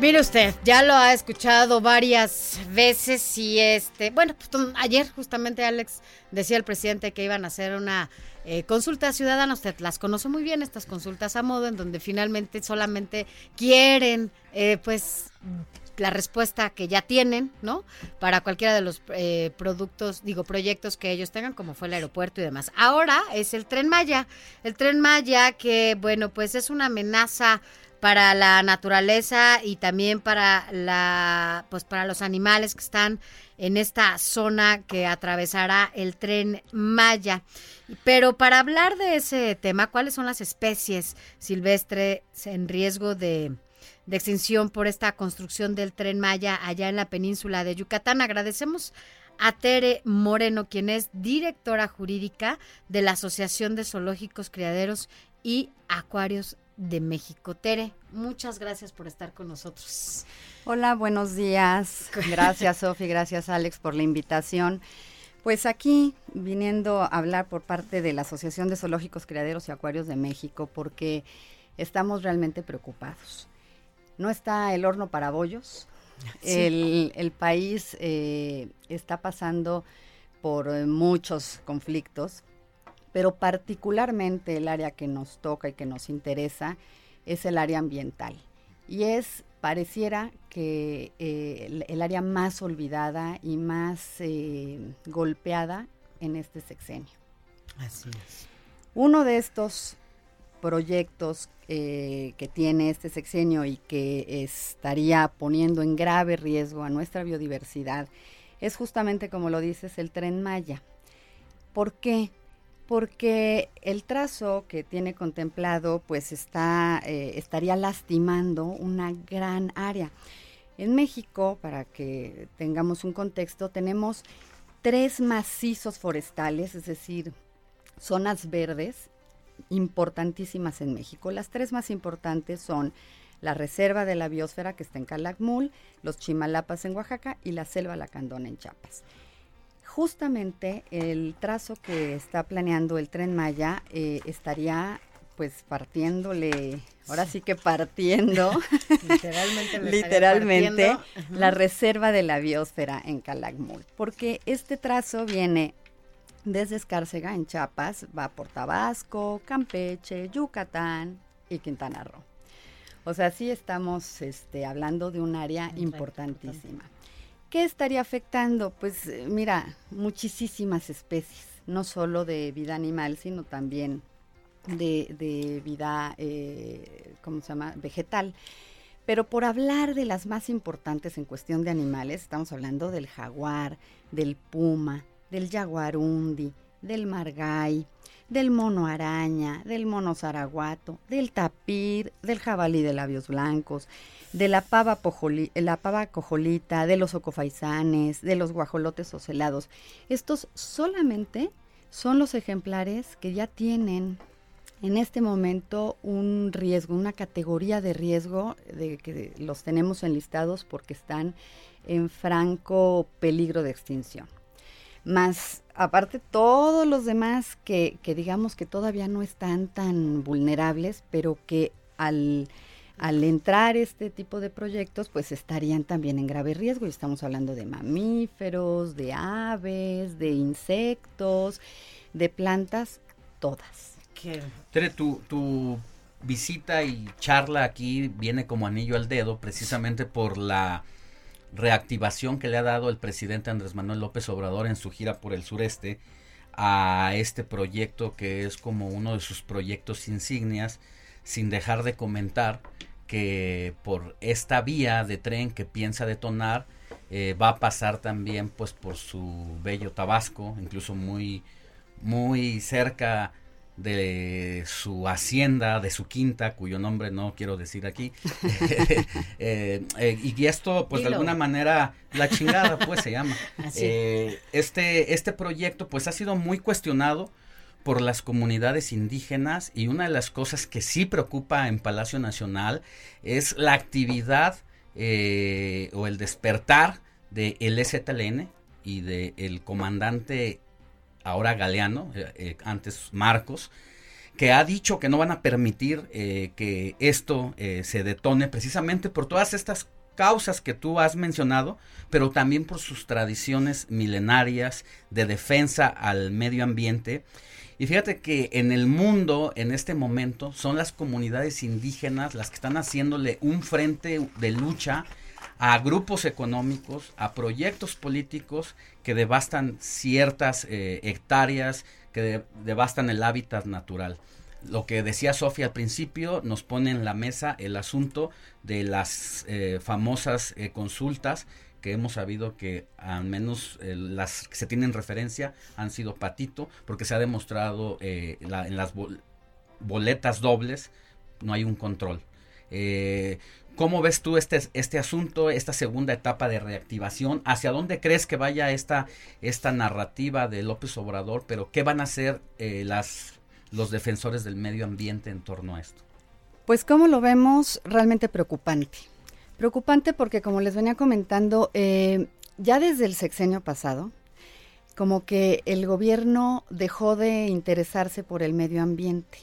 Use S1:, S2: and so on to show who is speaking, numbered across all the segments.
S1: Mire usted, ya lo ha escuchado varias veces y este, bueno, pues, ayer justamente Alex decía el presidente que iban a hacer una eh, consulta ciudadana. Usted las conoce muy bien, estas consultas a modo, en donde finalmente solamente quieren, eh, pues, la respuesta que ya tienen, ¿no? Para cualquiera de los eh, productos, digo, proyectos que ellos tengan, como fue el aeropuerto y demás. Ahora es el tren Maya. El tren Maya que, bueno, pues es una amenaza para la naturaleza y también para la pues para los animales que están en esta zona que atravesará el tren Maya. Pero para hablar de ese tema, ¿cuáles son las especies silvestres en riesgo de, extinción por esta construcción del tren Maya allá en la península de Yucatán? Agradecemos a Tere Moreno, quien es directora jurídica de la Asociación de Zoológicos, Criaderos y Acuarios de México. Tere, muchas gracias por estar con nosotros.
S2: Hola, buenos días. Gracias, Sofi, gracias, Alex, por la invitación. Pues aquí viniendo a hablar por parte de la Asociación de Zoológicos, Criaderos y Acuarios de México, porque estamos realmente preocupados. No está el horno para bollos. El, país eh, está pasando por muchos conflictos pero particularmente el área que nos toca y que nos interesa es el área ambiental. Y es, pareciera que eh, el, área más olvidada y más eh, golpeada en este sexenio.
S1: Así es.
S2: Uno de estos proyectos eh, que tiene este sexenio y que estaría poniendo en grave riesgo a nuestra biodiversidad es justamente, como lo dices, el tren Maya. ¿Por qué? Porque el trazo que tiene contemplado pues eh, estaría lastimando una gran área. En México, para que tengamos un contexto, tenemos tres macizos forestales, es decir, zonas verdes importantísimas en México. Las tres más importantes son la Reserva de la Biosfera que está en Calakmul, los Chimalapas en Oaxaca y la Selva Lacandona en Chiapas justamente el trazo que está planeando el tren Maya eh, estaría pues partiéndole, ahora sí que partiendo, literalmente, la reserva de la biosfera en Calakmul, porque este trazo viene desde Escárcega en Chiapas, va por Tabasco, Campeche, Yucatán y Quintana Roo. O sea, sí estamos este, hablando de un área importantísima. ¿Qué estaría afectando? Pues eh, mira, muchísimas especies, no solo de vida animal, sino también de, vida, eh, ¿cómo se llama?, vegetal. Pero por hablar de las más importantes en cuestión de animales, estamos hablando del jaguar, del puma, del jaguarundi, del margay, del mono araña, del mono zaraguato, del tapir, del jabalí de labios blancos, de la pava, pava cojolita, de los ocofaisanes, de los guajolotes ocelados. Estos solamente son los ejemplares que ya tienen en este momento un riesgo, una categoría de riesgo de que los tenemos enlistados porque están en franco peligro de extinción. Más aparte todos los demás que, que digamos que todavía no están tan vulnerables, pero que al al entrar este tipo de proyectos, pues estarían también en grave riesgo. Y estamos hablando de mamíferos, de aves, de insectos, de plantas, todas.
S3: Tere, tu, tu visita y charla aquí viene como anillo al dedo precisamente por la reactivación que le ha dado el presidente Andrés Manuel López Obrador en su gira por el sureste a este proyecto que es como uno de sus proyectos insignias, sin dejar de comentar que por esta vía de tren que piensa detonar eh, va a pasar también pues por su bello Tabasco, incluso muy muy cerca de su hacienda, de su quinta, cuyo nombre no quiero decir aquí. Eh, eh, y esto, pues de alguna manera, la chingada, pues se llama. Eh, este, este proyecto, pues ha sido muy cuestionado por las comunidades indígenas y una de las cosas que sí preocupa en Palacio Nacional es la actividad o el despertar del de STLN y del el comandante ahora Galeano, eh, eh, antes Marcos, que ha dicho que no van a permitir eh, que esto se detone precisamente por todas estas causas que tú has mencionado, pero también por sus tradiciones milenarias de defensa al medio ambiente. Y fíjate que en el mundo, en este momento, son las comunidades indígenas las que están haciéndole un frente de lucha a grupos económicos, a proyectos políticos que devastan ciertas eh, hectáreas, que devastan el hábitat natural. Lo que decía Sofía al principio nos pone en la mesa el asunto de las eh, famosas eh, consultas que hemos sabido que al menos las que se tienen referencia han sido patito, porque se ha demostrado en las boletas dobles no hay un control. ¿Cómo ves tú este, este asunto, esta segunda etapa de reactivación? ¿Hacia dónde crees que vaya esta, esta narrativa de López Obrador? Pero ¿qué van a hacer eh, las, los defensores del medio ambiente en torno a esto?
S2: Pues como lo vemos, realmente preocupante. Preocupante porque, como les venía comentando, eh, ya desde el sexenio pasado, como que el gobierno dejó de interesarse por el medio ambiente.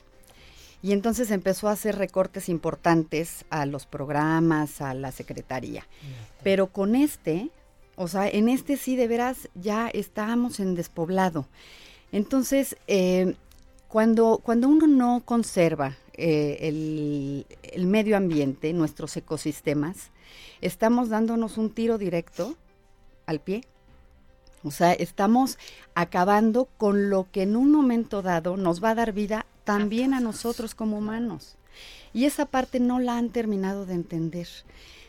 S2: Y entonces empezó a hacer recortes importantes a los programas, a la secretaría. Pero con este, o sea, en este sí de veras ya estábamos en despoblado. Entonces, eh, cuando, cuando uno no conserva eh, el, el medio ambiente, nuestros ecosistemas, estamos dándonos un tiro directo al pie. O sea, estamos acabando con lo que en un momento dado nos va a dar vida también a nosotros como humanos. Y esa parte no la han terminado de entender.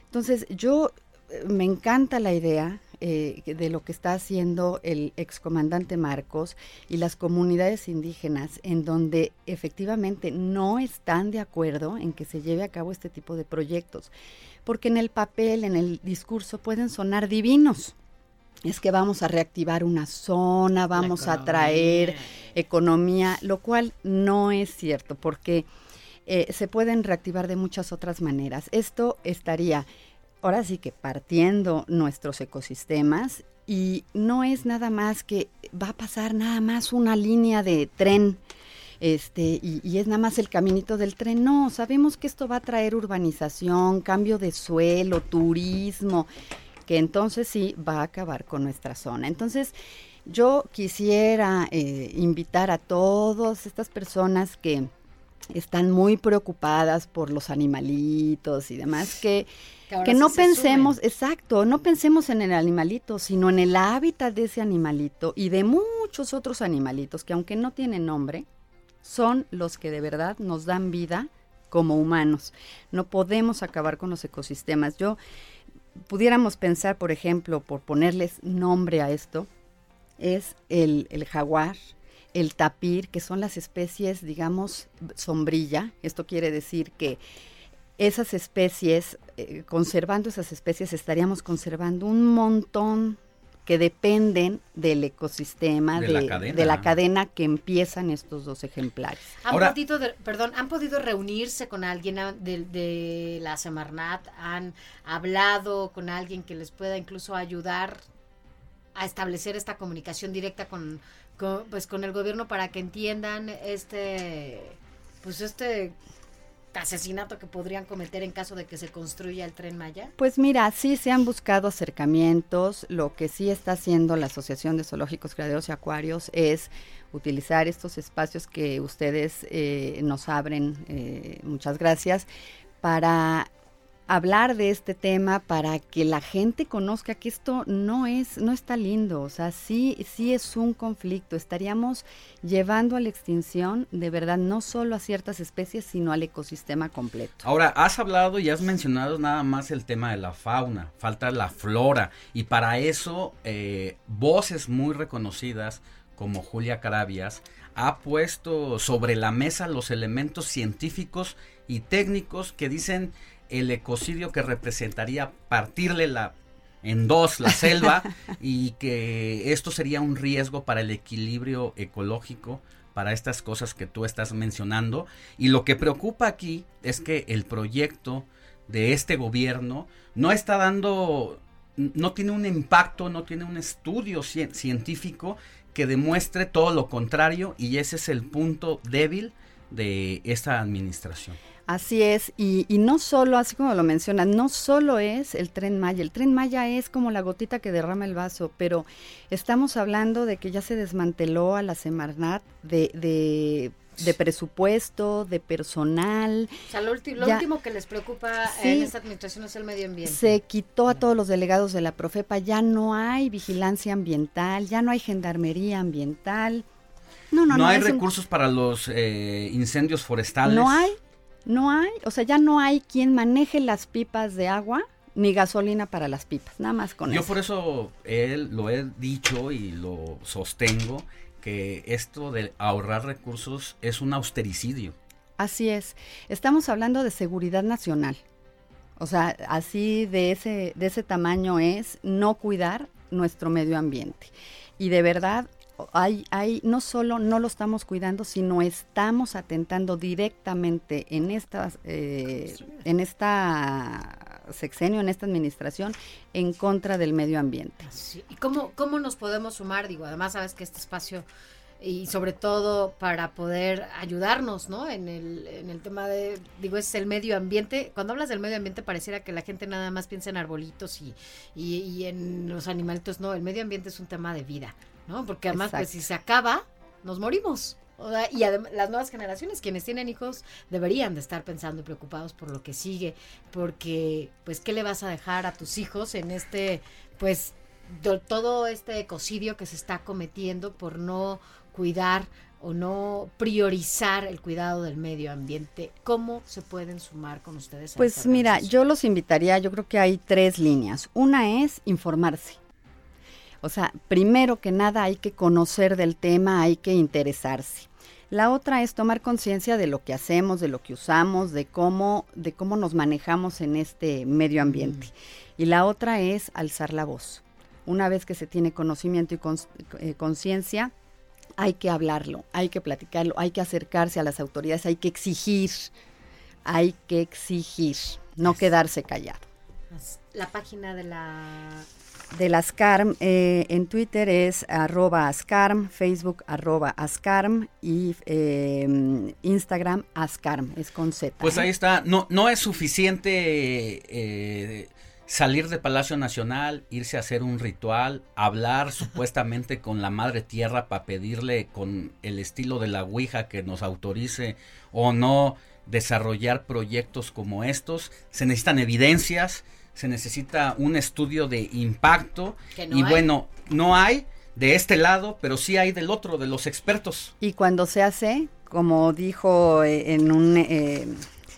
S2: Entonces, yo eh, me encanta la idea eh, de lo que está haciendo el excomandante Marcos y las comunidades indígenas, en donde efectivamente no están de acuerdo en que se lleve a cabo este tipo de proyectos, porque en el papel, en el discurso pueden sonar divinos es que vamos a reactivar una zona, vamos a traer economía, lo cual no es cierto, porque eh, se pueden reactivar de muchas otras maneras. Esto estaría, ahora sí que partiendo nuestros ecosistemas y no es nada más que va a pasar nada más una línea de tren. Este, y, y es nada más el caminito del tren. No, sabemos que esto va a traer urbanización, cambio de suelo, turismo, que entonces sí va a acabar con nuestra zona. Entonces, yo quisiera eh, invitar a todas estas personas que están muy preocupadas por los animalitos y demás, que, que, no pensemos, exacto, no pensemos en el animalito, sino en el hábitat de ese animalito y de muchos otros animalitos que aunque no tienen nombre, son los que de verdad nos dan vida como humanos. No podemos acabar con los ecosistemas. Yo pudiéramos pensar, por ejemplo, por ponerles nombre a esto, es el, jaguar, el tapir, que son las especies, digamos, sombrilla. Esto quiere decir que esas especies, eh, conservando esas especies, estaríamos conservando un montón que dependen del ecosistema, de, la, cadena. que empiezan estos dos ejemplares.
S1: ¿Han podido, perdón, ¿han podido reunirse con alguien de, la Semarnat? ¿Han hablado con alguien que les pueda incluso ayudar a establecer esta comunicación directa con, con, pues, con el gobierno para que entiendan este, pues este asesinato que podrían cometer en caso de que se construya el tren Maya?
S2: Pues mira, sí se han buscado acercamientos. Lo que sí está haciendo la Asociación de Zoológicos, Criaderos y Acuarios es utilizar estos espacios que ustedes eh, nos abren, eh, muchas gracias, para hablar de este tema para que la gente conozca que esto no es no está lindo, o sea, sí sí es un conflicto, estaríamos llevando a la extinción de verdad no solo a ciertas especies, sino al ecosistema completo.
S3: Ahora, has hablado y has mencionado nada más el tema de la fauna, falta la flora y para eso eh, voces muy reconocidas como Julia Carabias ha puesto sobre la mesa los elementos científicos y técnicos que dicen el ecocidio que representaría partirle la en dos la selva y que esto sería un riesgo para el equilibrio ecológico para estas cosas que tú estás mencionando y lo que preocupa aquí es que el proyecto de este gobierno no está dando no tiene un impacto, no tiene un estudio científico que demuestre todo lo contrario y ese es el punto débil de esta administración.
S2: Así es, y, no solo, así como lo mencionas, no solo es el tren Maya, el tren Maya es como la gotita que derrama el vaso, pero estamos hablando de que ya se desmanteló a la Semarnat de, de, presupuesto, de personal.
S1: O sea, lo, último que les preocupa en esta administración es el medio ambiente.
S2: Se quitó a todos los delegados de la Profepa, ya no hay vigilancia ambiental, ya no hay gendarmería ambiental.
S3: No, no, no, no hay recursos para los eh, incendios forestales.
S2: No hay, no hay, o sea, ya no hay quien maneje las pipas de agua ni gasolina para las pipas, nada más con
S3: eso.
S2: Yo
S3: por eso él lo he dicho y lo sostengo que esto de ahorrar recursos es un austericidio.
S2: Así es. Estamos hablando de seguridad nacional. O sea, así de ese de ese tamaño es no cuidar nuestro medio ambiente. Y de verdad hay, hay, no solo no lo estamos cuidando, sino estamos atentando directamente en estas, eh, en esta sexenio, en esta administración, en contra del medio ambiente.
S1: ¿Y cómo, cómo nos podemos sumar? Digo, además sabes que este espacio y sobre todo para poder ayudarnos, ¿no? En el, en el tema de, digo, es el medio ambiente. Cuando hablas del medio ambiente pareciera que la gente nada más piensa en arbolitos y, y, y en los animalitos. No, el medio ambiente es un tema de vida. ¿No? Porque además, pues si se acaba, nos morimos. y además, las nuevas generaciones, quienes tienen hijos, deberían de estar pensando y preocupados por lo que sigue, porque, pues, ¿qué le vas a dejar a tus hijos en este, pues, todo este ecocidio que se está cometiendo por no cuidar o no priorizar el cuidado del medio ambiente? ¿Cómo se pueden sumar con ustedes?
S2: pues mira, yo los invitaría, yo creo que hay tres líneas. Una es informarse o sea, primero que nada hay que conocer del tema, hay que interesarse. La otra es tomar conciencia de lo que hacemos, de lo que usamos, de cómo, de cómo nos manejamos en este medio ambiente. Y la otra es alzar la voz. Una vez que se tiene conocimiento y eh, conciencia, hay que hablarlo, hay que platicarlo, hay que acercarse a las autoridades, hay que exigir, hay que exigir, no quedarse callado.
S1: La página de la
S2: de las ASCARM eh, en Twitter es arroba ASCARM, Facebook arroba ASCARM y em, Instagram ASCARM, es con Z.
S3: Pues ¿eh? ahí está, no, no es suficiente eh, salir de Palacio Nacional, irse a hacer un ritual, hablar supuestamente con la Madre Tierra para pedirle con el estilo de la Ouija que nos autorice o no desarrollar proyectos como estos, se necesitan evidencias se necesita un estudio de impacto y bueno, no hay de este lado, pero sí hay del otro, de los expertos.
S2: Y cuando se hace, como dijo eh, en un... Eh,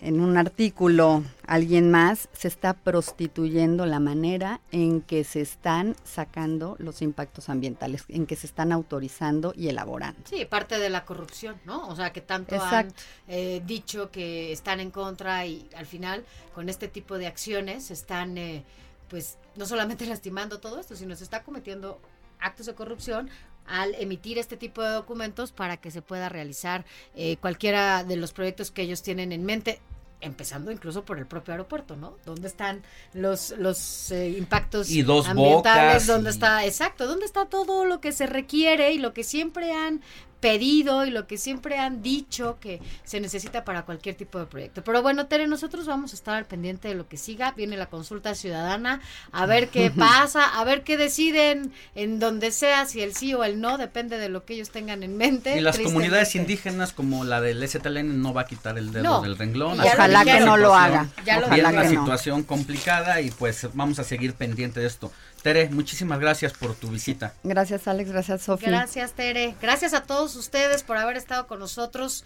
S2: en un artículo alguien más, se está prostituyendo la manera en que se están sacando los impactos ambientales, en que se están autorizando y elaborando.
S1: Sí, parte de la corrupción, ¿no? O sea, que tanto han eh, dicho que están en contra y al final con este tipo de acciones están, eh, pues, no solamente lastimando todo esto, sino se está cometiendo actos de corrupción al emitir este tipo de documentos para que se pueda realizar eh, cualquiera de los proyectos que ellos tienen en mente empezando incluso por el propio aeropuerto, ¿no? ¿Dónde están los los eh, impactos
S3: y dos ambientales?
S1: ¿Dónde está exacto? ¿Dónde está todo lo que se requiere y lo que siempre han pedido y lo que siempre han dicho que se necesita para cualquier tipo de proyecto. Pero bueno, Tere, nosotros vamos a estar al pendiente de lo que siga. Viene la consulta ciudadana, a ver qué pasa, a ver qué deciden en donde sea, si el sí o el no, depende de lo que ellos tengan en mente.
S3: Y las comunidades indígenas como la del STLN no va a quitar el dedo del renglón.
S2: Ojalá que no lo haga.
S3: Ya lo viene una situación complicada y pues vamos a seguir pendiente de esto. Tere, muchísimas gracias por tu visita.
S2: Gracias Alex, gracias Sofía.
S1: Gracias Tere, gracias a todos ustedes por haber estado con nosotros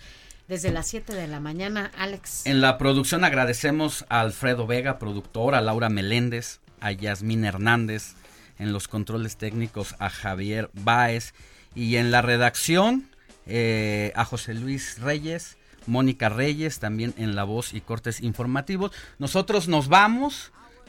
S1: desde las 7 de la mañana, Alex.
S3: En la producción agradecemos a Alfredo Vega, productor, a Laura Meléndez, a Yasmín Hernández, en los controles técnicos a Javier Báez y en la redacción eh, a José Luis Reyes, Mónica Reyes, también en la voz y cortes informativos. Nosotros nos vamos.